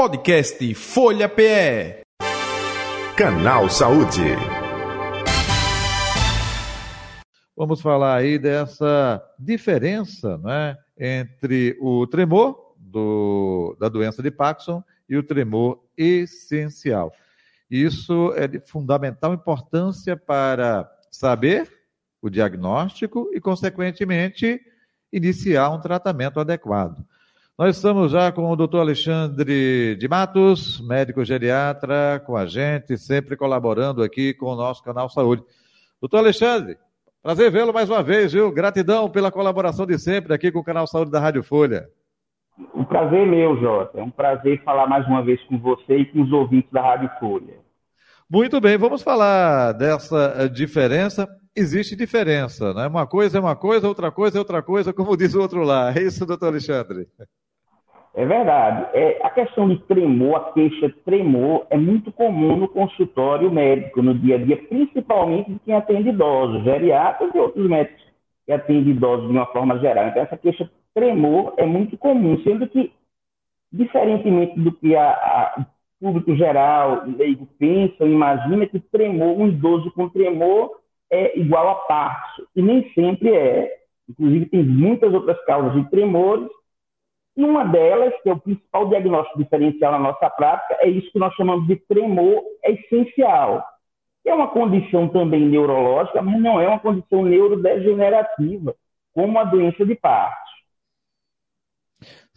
Podcast Folha PE. Canal Saúde. Vamos falar aí dessa diferença né, entre o tremor do, da doença de Parkinson e o tremor essencial. Isso é de fundamental importância para saber o diagnóstico e, consequentemente, iniciar um tratamento adequado. Nós estamos já com o doutor Alexandre de Matos, médico geriatra, com a gente, sempre colaborando aqui com o nosso canal Saúde. Doutor Alexandre, prazer vê-lo mais uma vez, viu? Gratidão pela colaboração de sempre aqui com o canal Saúde da Rádio Folha. Um prazer meu, Jota. É um prazer falar mais uma vez com você e com os ouvintes da Rádio Folha. Muito bem, vamos falar dessa eh, diferença. Existe diferença, né? Uma coisa é uma coisa, outra coisa é outra coisa, como diz o outro lá. É isso, doutor Alexandre? É verdade. É, a questão de tremor, a queixa tremor, é muito comum no consultório médico, no dia a dia, principalmente de quem atende idosos, geriatras e outros médicos que atendem idosos de uma forma geral. Então, essa queixa tremor é muito comum, sendo que, diferentemente do que a, a, o público geral, leigo, pensa, imagina que tremor, um idoso com tremor é igual a parto. E nem sempre é. Inclusive, tem muitas outras causas de tremores e uma delas, que é o principal diagnóstico diferencial na nossa prática, é isso que nós chamamos de tremor essencial. É uma condição também neurológica, mas não é uma condição neurodegenerativa, como a doença de Parkinson.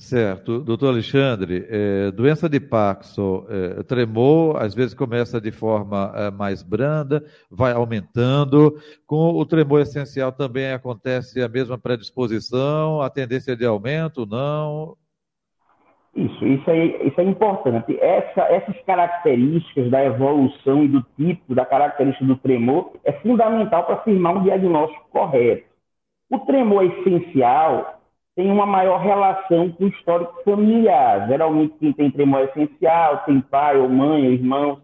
Certo. Doutor Alexandre, é, doença de Parkinson, é, tremor, às vezes começa de forma é, mais branda, vai aumentando. Com o tremor essencial também acontece a mesma predisposição, a tendência de aumento, não? Isso, isso é, isso é importante. Essa, essas características da evolução e do tipo, da característica do tremor, é fundamental para afirmar um diagnóstico correto. O tremor essencial tem uma maior relação com o histórico familiar. Geralmente, quem tem tremor essencial tem pai ou mãe ou irmãos,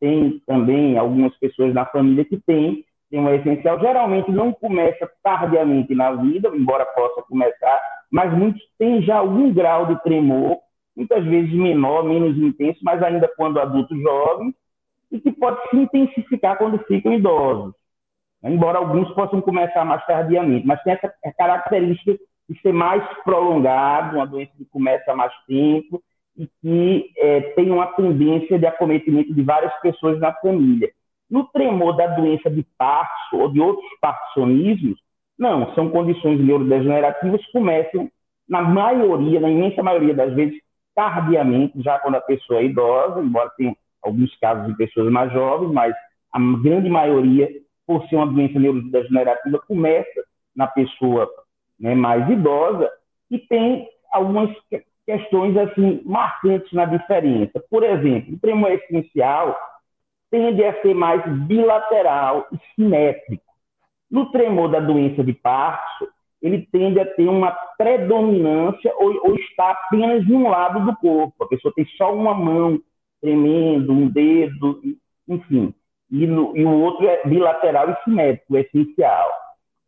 tem também algumas pessoas na família que têm tremor essencial. Geralmente não começa tardiamente na vida, embora possa começar, mas muitos têm já algum grau de tremor, muitas vezes menor, menos intenso, mas ainda quando adultos jovens, e que pode se intensificar quando ficam idosos. Embora alguns possam começar mais tardiamente, mas tem essa característica de ser mais prolongado, uma doença que começa há mais tempo e que é, tem uma tendência de acometimento de várias pessoas na família. No tremor da doença de Parkinson ou de outros parkinsonismos, não, são condições neurodegenerativas que começam, na maioria, na imensa maioria das vezes, tardiamente, já quando a pessoa é idosa, embora tenha alguns casos de pessoas mais jovens, mas a grande maioria, por ser uma doença neurodegenerativa, começa na pessoa né, mais idosa, e tem algumas questões assim marcantes na diferença. Por exemplo, o tremor essencial tende a ser mais bilateral e simétrico. No tremor da doença de Parkinson, ele tende a ter uma predominância ou, ou está apenas em um lado do corpo. A pessoa tem só uma mão tremendo, um dedo, enfim. E, no, e o outro é bilateral e simétrico, essencial.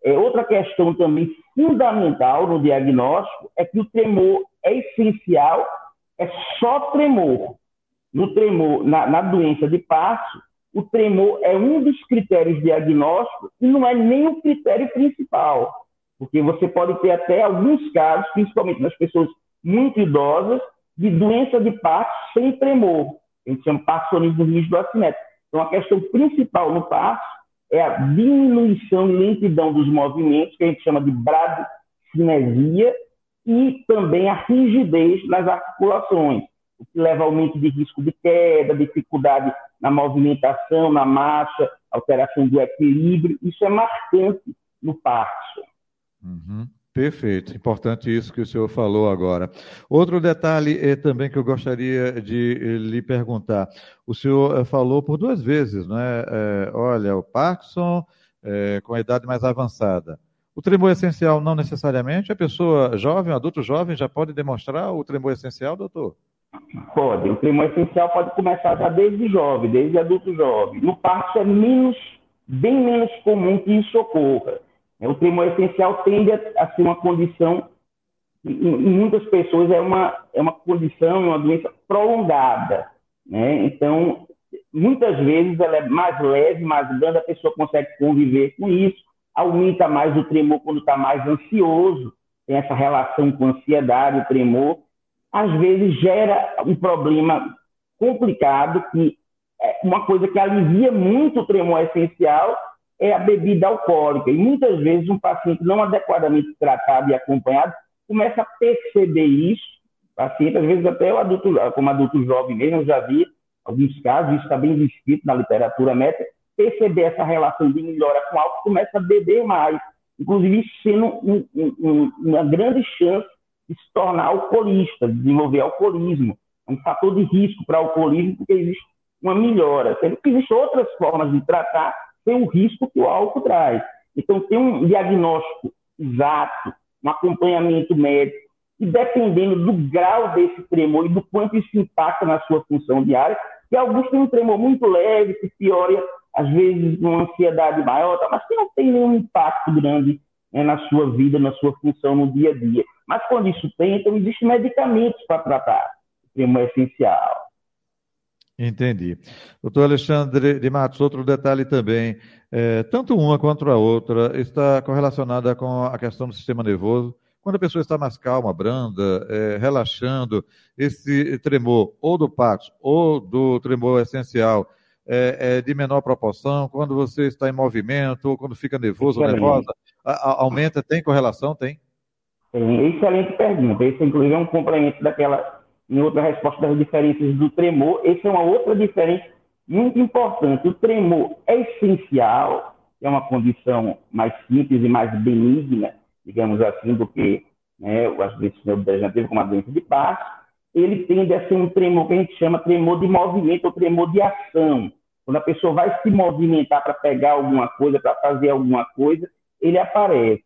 É, outra questão também fundamental no diagnóstico é que o tremor é essencial, é só tremor. No tremor, na, na doença de Parkinson, o tremor é um dos critérios diagnósticos e não é nem o critério principal, porque você pode ter até alguns casos, principalmente nas pessoas muito idosas, de doença de Parkinson sem tremor. A gente chama Parkinsonismo rígido assimétrico. Então, a questão principal no Parkinson é a diminuição e lentidão dos movimentos, que a gente chama de bradicinesia, e também a rigidez nas articulações, o que leva ao aumento de risco de queda, dificuldade na movimentação, na marcha, alteração do equilíbrio. Isso é marcante no Parkinson. Uhum. Perfeito, importante isso que o senhor falou agora. Outro detalhe é, também que eu gostaria de eh, lhe perguntar. O senhor eh, falou por duas vezes, né? É, olha, o Parkinson é, com a idade mais avançada. O tremor essencial não necessariamente? A pessoa jovem, adulto jovem, já pode demonstrar o tremor essencial, doutor? Pode. O tremor essencial pode começar já desde jovem, desde adulto jovem. No Parkinson é menos, bem menos comum que isso ocorra. O tremor essencial tende a, ser uma condição em muitas pessoas é uma, é uma condição, uma doença prolongada. Né? Então, muitas vezes ela é mais leve, mais grande, a pessoa consegue conviver com isso, aumenta mais o tremor quando está mais ansioso, tem essa relação com ansiedade, o tremor. Às vezes gera um problema complicado, que é uma coisa que alivia muito o tremor essencial é a bebida alcoólica. E muitas vezes um paciente não adequadamente tratado e acompanhado começa a perceber isso. Paciente, às vezes até o adulto, como adulto jovem mesmo, eu já vi alguns casos, isso está bem descrito na literatura médica, perceber essa relação de melhora com álcool, começa a beber mais. Inclusive, isso sendo um, um, uma grande chance de se tornar alcoolista, de desenvolver alcoolismo. É um fator de risco para alcoolismo, porque existe uma melhora. Sendo que existem outras formas de tratar sem o risco que o álcool traz. Então, tem um diagnóstico exato, um acompanhamento médico, e dependendo do grau desse tremor e do quanto isso impacta na sua função diária, que alguns têm um tremor muito leve, que piora, às vezes, uma ansiedade maior, tá? mas que não tem nenhum impacto grande né, na sua vida, na sua função no dia a dia. Mas quando isso tem, então existem medicamentos para tratar o tremor essencial. Entendi. Doutor Alexandre de Matos, outro detalhe também, é, tanto uma quanto a outra está correlacionada com a questão do sistema nervoso. Quando a pessoa está mais calma, branda, é, relaxando, esse tremor ou do pax ou do tremor essencial é, é, de menor proporção. Quando você está em movimento ou quando fica nervoso ou nervosa, a, a, aumenta, tem correlação? Tem. Excelente pergunta. Esse, inclusive, é um complemento daquela em outra resposta das diferenças do tremor. Essa é uma outra diferença muito importante. O tremor é essencial, é uma condição mais simples e mais benigna, digamos assim, do que né, as doenças neurodegenerativas, como a doença de Parkinson. Ele tende a ser um tremor que a gente chama tremor de movimento ou tremor de ação. Quando a pessoa vai se movimentar para pegar alguma coisa, para fazer alguma coisa, ele aparece.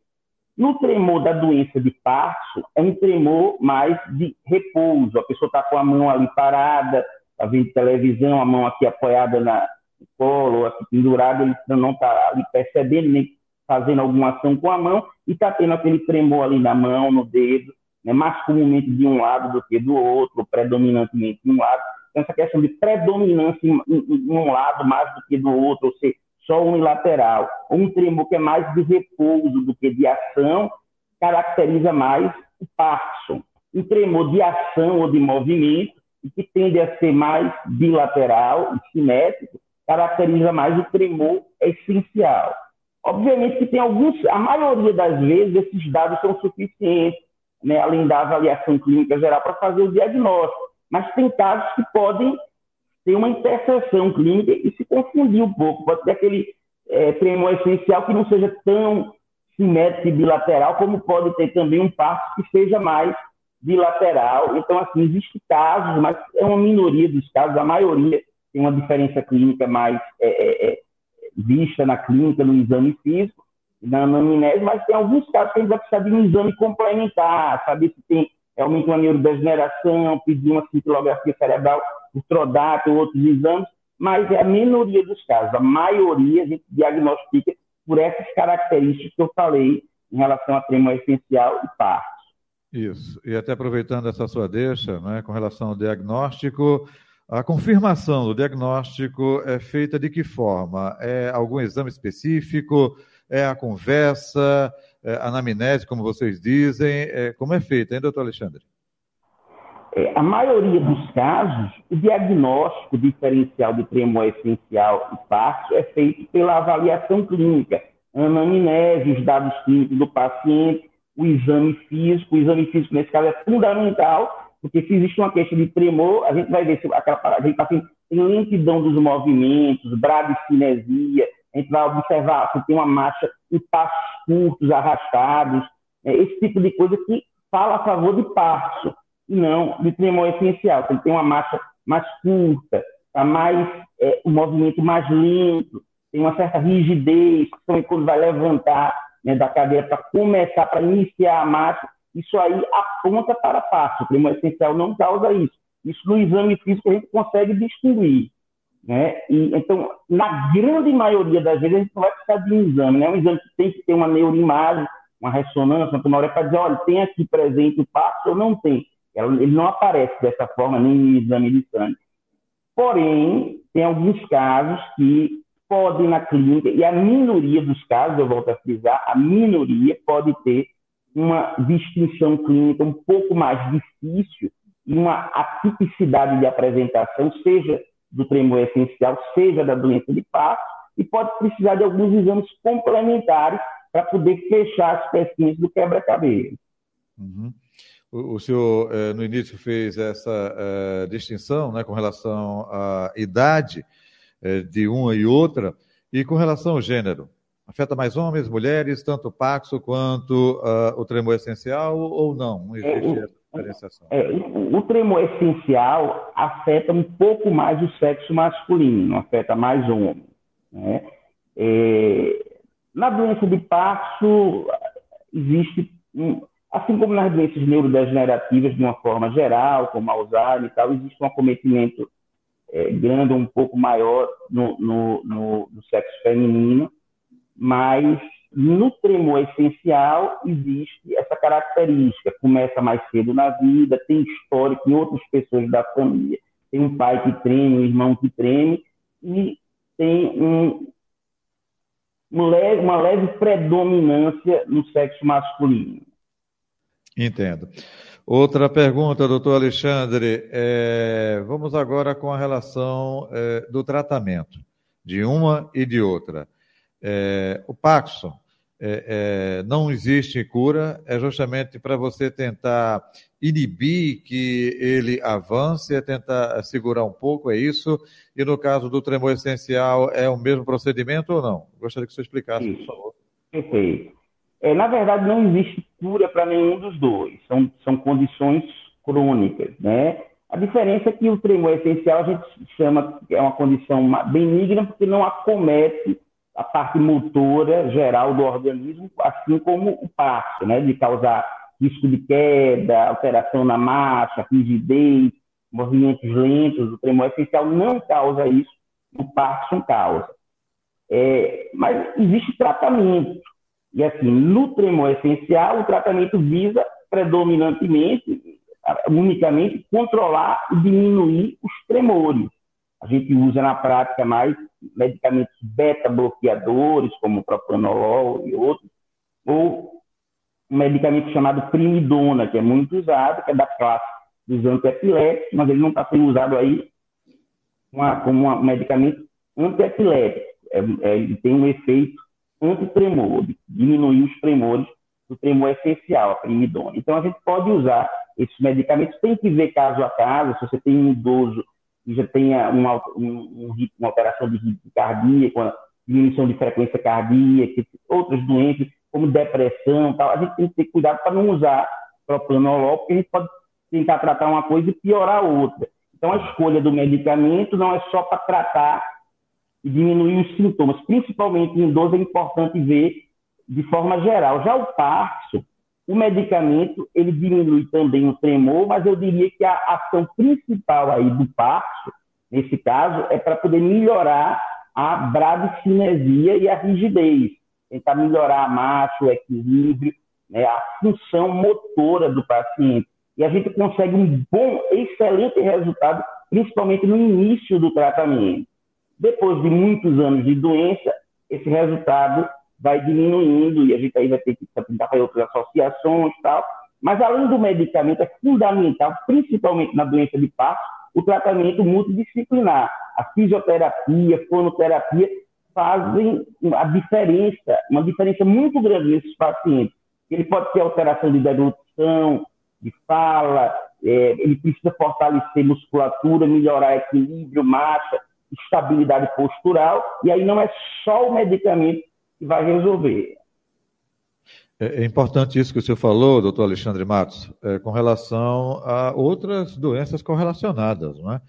No tremor da doença de Parkinson, é um tremor mais de repouso. A pessoa está com a mão ali parada, está vendo televisão, a mão aqui apoiada na, no colo, aqui pendurada, ele não está ali percebendo, nem fazendo alguma ação com a mão, e está tendo aquele tremor ali na mão, no dedo, né, mais comumente de um lado do que do outro, predominantemente de um lado. Então, essa questão de predominância em, em, em um lado mais do que do outro, ou seja, só unilateral, um tremor que é mais de repouso do que de ação, caracteriza mais o Parkinson. Um tremor de ação ou de movimento, que tende a ser mais bilateral e simétrico, caracteriza mais o tremor essencial. Obviamente que tem alguns, a maioria das vezes esses dados são suficientes, né, além da avaliação clínica geral, para fazer o diagnóstico. Mas tem casos que podem tem uma interseção clínica e se confundir um pouco. Pode ter aquele é, tremor essencial que não seja tão simétrico e bilateral, como pode ter também um passo que seja mais bilateral. Então, assim, existem casos, mas é uma minoria dos casos, a maioria tem uma diferença clínica mais é, é, é vista na clínica, no exame físico, na anamnese, mas tem alguns casos que a gente vai precisar de um exame complementar, saber se tem realmente uma neurodegeneração, pedir uma cintilografia cerebral o Trodato, outros exames, mas é a minoria dos casos. A maioria a gente diagnostica por essas características que eu falei em relação a tremor essencial e parto. Isso. E até aproveitando essa sua deixa, né, com relação ao diagnóstico, a confirmação do diagnóstico é feita de que forma? É algum exame específico? É a conversa? É a anamnese, como vocês dizem? É, como é feita, hein, doutor Alexandre? É, a maioria dos casos, o diagnóstico diferencial de tremor essencial e passo é feito pela avaliação clínica, anamnese, os dados clínicos do paciente, o exame físico. O exame físico, nesse caso, é fundamental, porque se existe uma queixa de tremor, a gente vai ver se aquela, a gente paciente tem lentidão dos movimentos, bradicinesia, a gente vai observar se tem uma marcha em passos curtos, arrastados, é, esse tipo de coisa que fala a favor de passo e não de tremor essencial. Ele tem uma marcha mais curta, tá mais, é, um movimento mais lento, tem uma certa rigidez, principalmente quando vai levantar né, da cadeira para começar, para iniciar a marcha, isso aí aponta para passo. O tremor essencial não causa isso. Isso no exame físico a gente consegue distinguir. Né? E, então, na grande maioria das vezes, a gente não vai precisar de um exame. Né? Um exame que tem que ter uma neuroimagem, uma ressonância, uma tomografia para dizer, olha, tem aqui presente o passo ou não tem. Ele não aparece dessa forma nem no exame de sangue. Porém, tem alguns casos que podem na clínica, e a minoria dos casos, eu volto a frisar, a minoria pode ter uma distinção clínica um pouco mais difícil e uma atipicidade de apresentação, seja do tremor essencial, seja da doença de Passo, e pode precisar de alguns exames complementares para poder fechar as pecinhas do quebra-cabeça. Uhum. O, o, senhor, eh, no início, fez essa eh, distinção né, com relação à idade eh, de uma e outra, e com relação ao gênero. Afeta mais homens, mulheres, tanto o Paxo quanto uh, o tremor essencial ou não? Não existe é, essa diferenciação. É, o, o tremor essencial afeta um pouco mais o sexo masculino, afeta mais homens. Né? É, na doença de Paxo, existe, assim como nas doenças neurodegenerativas de uma forma geral, como Alzheimer e tal, existe um acometimento é, grande, um pouco maior no, no, no, no sexo feminino, mas no tremor essencial existe característica. Começa mais cedo na vida, tem histórico em outras pessoas da família. Tem um pai que treme, um irmão que treme, e tem um, uma, leve, uma leve predominância no sexo masculino. Entendo. Outra pergunta, doutor Alexandre. É, vamos agora com a relação é, do tratamento de uma e de outra. É, o Paxson, é, é, não existe cura, é justamente para você tentar inibir que ele avance, é tentar segurar um pouco, é isso? E no caso do tremor essencial, é o mesmo procedimento ou não? Gostaria que você explicasse, por favor. Perfeito. É, na verdade, não existe cura para nenhum dos dois, são, são condições crônicas, né? A diferença é que o tremor essencial a gente chama, é uma condição benigna, porque não acomete a parte motora geral do organismo, assim como o passo, né, de causar risco de queda, alteração na marcha, rigidez, movimentos lentos, o tremor essencial não causa isso, o Parkinson causa. É, mas existe tratamento. E assim, no tremor essencial, o tratamento visa predominantemente, unicamente, controlar e diminuir os tremores. A gente usa na prática mais medicamentos beta-bloqueadores, como propranolol e outros, ou um medicamento chamado primidona, que é muito usado, que é da classe dos antiepiléticos, mas ele não está sendo usado aí uma, como um medicamento antiepilético. É, é, ele tem um efeito antitremor, diminuir os tremores do tremor essencial, a primidona. Então, a gente pode usar esses medicamentos, tem que ver caso a caso, se você tem um idoso já tenha uma, um, uma alteração de ritmo cardíaco, diminuição de frequência cardíaca, outras doenças, como depressão tal, a gente tem que ter cuidado para não usar propranolol, porque a gente pode tentar tratar uma coisa e piorar a outra. Então, a escolha do medicamento não é só para tratar e diminuir os sintomas. Principalmente em idoso, é importante ver de forma geral. Já o parso, o medicamento, ele diminui também o tremor, mas eu diria que a ação principal aí do passo, nesse caso, é para poder melhorar a bradicinesia e a rigidez, tentar melhorar a marcha, o equilíbrio, né, a função motora do paciente. E a gente consegue um bom, excelente resultado, principalmente no início do tratamento. Depois de muitos anos de doença, esse resultado vai diminuindo e a gente aí vai ter que tentar fazer outras associações e tal. Mas além do medicamento, é fundamental, principalmente na doença de Parkinson, o tratamento multidisciplinar. A fisioterapia, a fonoterapia fazem a diferença, uma diferença muito grande nesses pacientes. Ele pode ter alteração de deglutição, de fala, é, ele precisa fortalecer musculatura, melhorar equilíbrio, marcha, estabilidade postural, e aí não é só o medicamento que vai resolver. É, é importante isso que o senhor falou, doutor Alexandre Matos, é, com relação a outras doenças correlacionadas, não é?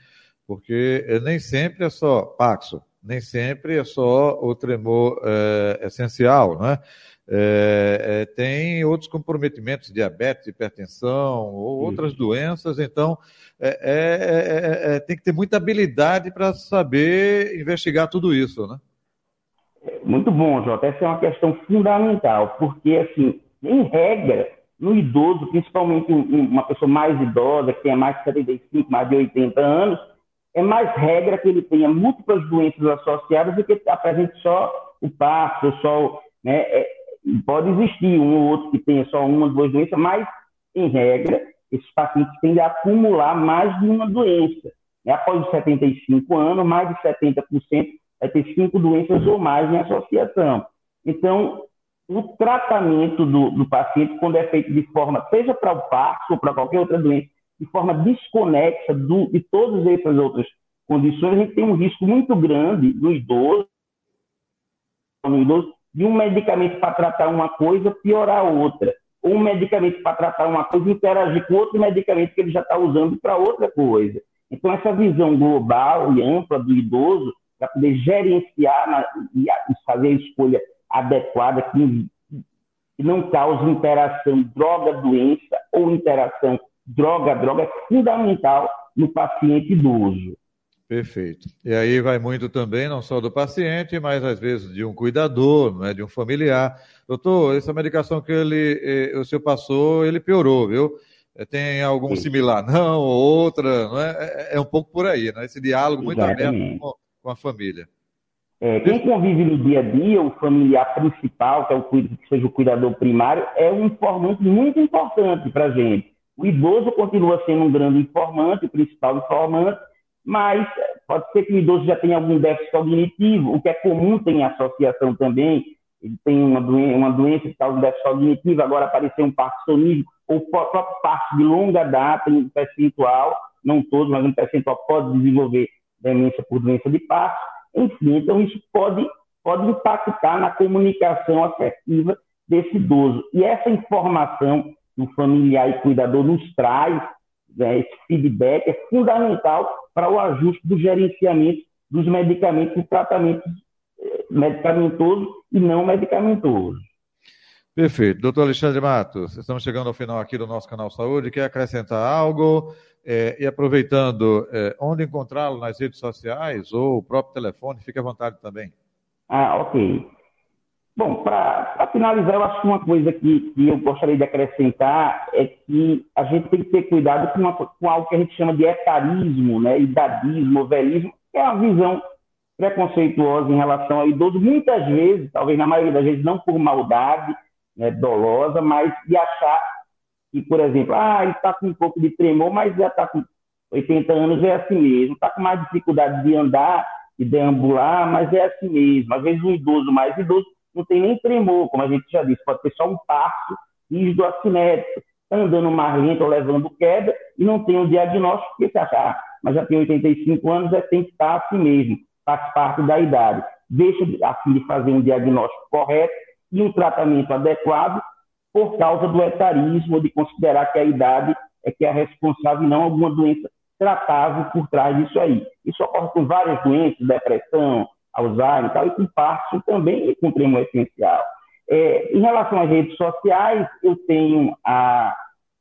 Porque é, nem sempre é só Paxo, nem sempre é só o tremor é, essencial, não é? É, é, tem outros comprometimentos, diabetes, hipertensão ou outras doenças, então é, tem que ter muita habilidade para saber investigar tudo isso, né? Muito bom, Jota. Essa é uma questão fundamental, porque, assim, em regra, no idoso, principalmente uma pessoa mais idosa, que tenha mais de 75, mais de 80 anos, é mais regra que ele tenha múltiplas doenças associadas do que apresente só o passo, só. Né, é, pode existir um ou outro que tenha só uma ou duas doenças, mas, em regra, esses pacientes tendem a acumular mais de uma doença. Né? Após os 75 anos, mais de 70% vai ter cinco doenças ou mais em associação. Então, o tratamento do, do paciente, quando é feito de forma, seja para o parto ou para qualquer outra doença, de forma desconexa do, de todas essas outras condições, a gente tem um risco muito grande no idoso, no idoso de um medicamento para tratar uma coisa piorar outra. Ou um medicamento para tratar uma coisa interagir com outro medicamento que ele já está usando para outra coisa. Então, essa visão global e ampla do idoso, para poder gerenciar na, e, fazer a escolha adequada que, que não cause interação droga-doença ou interação droga-droga, é fundamental no paciente idoso. Perfeito. E aí vai muito também, não só do paciente, mas às vezes de um cuidador, né, de um familiar. Doutor, essa medicação que ele, eh, o senhor passou, ele piorou, viu? Eh, tem algum Sim. similar? Não, ou outra, não é? é? é? um pouco por aí, né? Esse diálogo muito Exatamente. aberto com, com, a família. É, quem convive no dia a dia, o familiar principal, que, é o, que seja o cuidador primário, é um informante muito importante para a gente. O idoso continua sendo um grande informante, o principal informante, mas pode ser que o idoso já tenha algum déficit cognitivo, o que é comum tem em associação também, ele tem uma doença, uma doença que causa déficit cognitivo, agora apareceu um parkinsonismo, ou próprio parte de longa data, em percentual, não todos, mas um percentual pode desenvolver demência por doença de Parkinson. Enfim, então isso pode, pode impactar na comunicação afetiva desse idoso. E essa informação que o familiar e cuidador nos traz, né, esse feedback é fundamental para o ajuste do gerenciamento dos medicamentos e tratamentos eh, medicamentosos e não medicamentosos. Perfeito. Doutor Alexandre Matos, estamos chegando ao final aqui do nosso canal Saúde. Quer acrescentar algo? É, e aproveitando, é, onde encontrá-lo nas redes sociais ou o próprio telefone, fique à vontade também. Ah, ok. Bom, para finalizar, eu acho que uma coisa que, que, eu gostaria de acrescentar é que a gente tem que ter cuidado com, uma, com algo que a gente chama de etarismo, né, idadismo, velhismo, que é uma visão preconceituosa em relação ao idoso, muitas vezes, talvez na maioria das vezes, não por maldade né, dolosa, mas de achar que, por exemplo, ah, ele está com um pouco de tremor, mas já está com 80 anos, é assim mesmo, está com mais dificuldade de andar e deambular, mas é assim mesmo. Às vezes, um idoso mais idoso não tem nem tremor, como a gente já disse, pode ter só um passo rígido assimétrico, tá andando mais lento ou levando queda e não tem um diagnóstico, porque você acha, ah, mas já tem 85 anos, é, tem que estar assim mesmo, faz parte da idade. Deixa assim de fazer um diagnóstico correto e um tratamento adequado por causa do etarismo, de considerar que a idade é que é responsável e não alguma doença tratável por trás disso aí. Isso ocorre com várias doenças, depressão, Alzheimer e tal, e com Parkinson também e com tremor essencial. É, em relação às redes sociais, eu tenho a,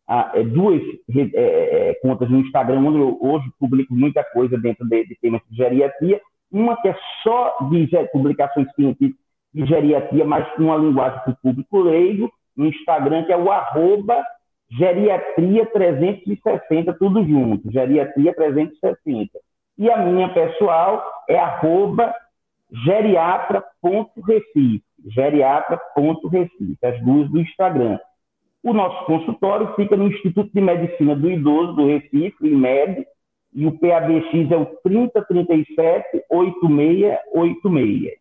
a, é, duas é, é, contas no Instagram, onde eu hoje publico muita coisa dentro de, de temas de geriatria. Uma que é só de publicações científicas de geriatria, mas com uma linguagem para o público leigo, no Instagram, que é o arroba geriatria 360, tudo junto, geriatria 360. E a minha pessoal é arroba geriatra.recife, geriatra.recife, as duas do Instagram. O nosso consultório fica no Instituto de Medicina do Idoso do Recife, IMED, e o PABX é o 3037 8686.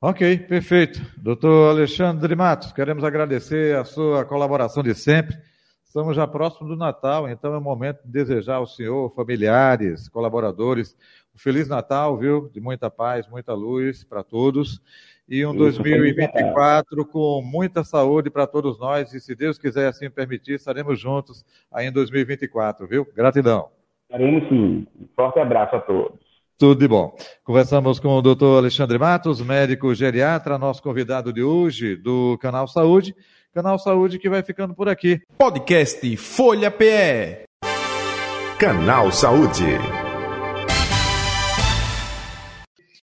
Ok, perfeito. Doutor Alexandre Matos, queremos agradecer a sua colaboração de sempre. Estamos já próximo do Natal, então é o momento de desejar ao senhor, familiares, colaboradores, um Feliz Natal, viu? De muita paz, muita luz para todos. E um 2024 com muita saúde para todos nós. E se Deus quiser assim permitir, estaremos juntos aí em 2024, viu? Gratidão. Estaremos sim. Um forte abraço a todos. Tudo de bom. Conversamos com o doutor Alexandre Matos, médico geriatra, nosso convidado de hoje do Canal Saúde. Canal Saúde que vai ficando por aqui. Podcast Folha PE. Canal Saúde.